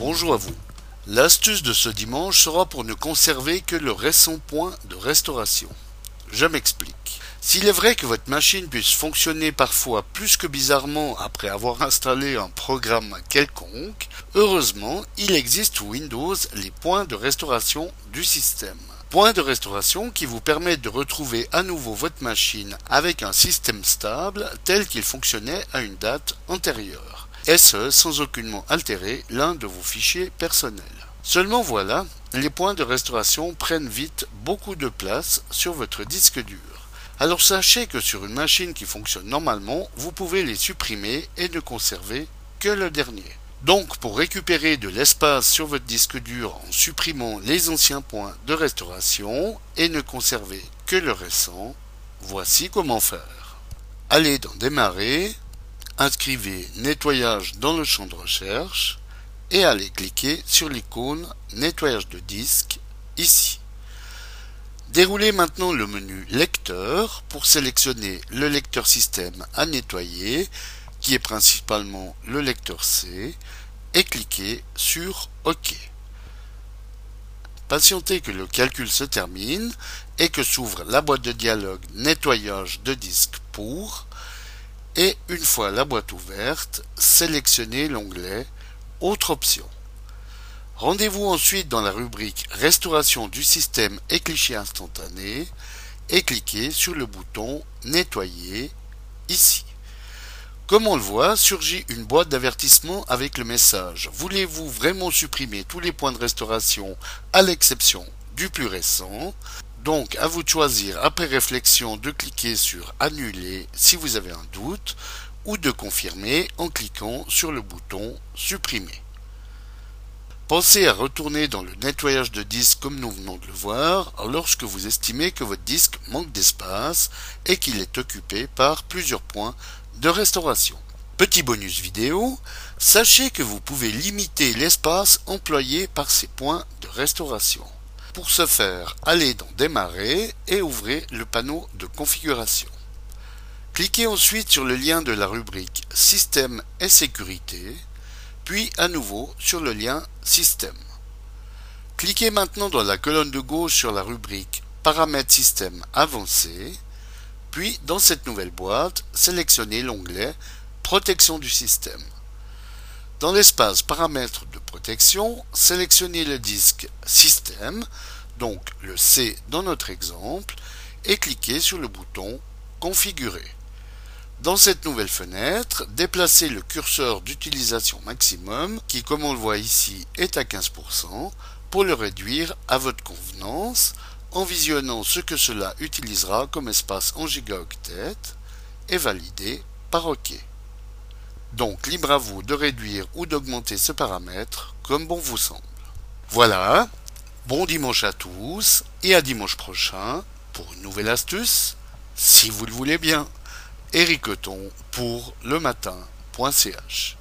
Bonjour à vous. L'astuce de ce dimanche sera pour ne conserver que le récent point de restauration. Je m'explique. S'il est vrai que votre machine puisse fonctionner parfois plus que bizarrement après avoir installé un programme quelconque, heureusement, il existe sous Windows les points de restauration du système. Points de restauration qui vous permettent de retrouver à nouveau votre machine avec un système stable tel qu'il fonctionnait à une date antérieure. Et ce, sans aucunement altérer l'un de vos fichiers personnels? Seulement voilà, les points de restauration prennent vite beaucoup de place sur votre disque dur. Alors sachez que sur une machine qui fonctionne normalement, vous pouvez les supprimer et ne conserver que le dernier. Donc pour récupérer de l'espace sur votre disque dur en supprimant les anciens points de restauration et ne conserver que le récent, voici comment faire. Allez dans Démarrer, inscrivez Nettoyage dans le champ de recherche et allez cliquer sur l'icône Nettoyage de disque ici. Déroulez maintenant le menu Lecteur pour sélectionner le lecteur système à nettoyer qui est principalement le lecteur C, et cliquez sur OK. Patientez que le calcul se termine et que s'ouvre la boîte de dialogue Nettoyage de disque pour et une fois la boîte ouverte, sélectionnez l'onglet Autre option. Rendez-vous ensuite dans la rubrique Restauration du système et clichés instantanés et cliquez sur le bouton Nettoyer ici. Comme on le voit, surgit une boîte d'avertissement avec le message Voulez-vous vraiment supprimer tous les points de restauration à l'exception du plus récent Donc à vous de choisir après réflexion de cliquer sur Annuler si vous avez un doute ou de confirmer en cliquant sur le bouton Supprimer. Pensez à retourner dans le nettoyage de disque comme nous venons de le voir lorsque vous estimez que votre disque manque d'espace et qu'il est occupé par plusieurs points de restauration. Petit bonus vidéo, sachez que vous pouvez limiter l'espace employé par ces points de restauration. Pour ce faire, allez dans Démarrer et ouvrez le panneau de configuration. Cliquez ensuite sur le lien de la rubrique Système et sécurité, puis à nouveau sur le lien Système. Cliquez maintenant dans la colonne de gauche sur la rubrique Paramètres système avancé, puis, dans cette nouvelle boîte, sélectionnez l'onglet Protection du système. Dans l'espace Paramètres sélectionnez le disque Système, donc le C dans notre exemple, et cliquez sur le bouton Configurer. Dans cette nouvelle fenêtre, déplacez le curseur d'utilisation maximum, qui comme on le voit ici est à 15%, pour le réduire à votre convenance, en visionnant ce que cela utilisera comme espace en gigaoctets et validé par OK. Donc libre à vous de réduire ou d'augmenter ce paramètre comme bon vous semble. Voilà, bon dimanche à tous et à dimanche prochain pour une nouvelle astuce, si vous le voulez bien. Eric pour le matin.ch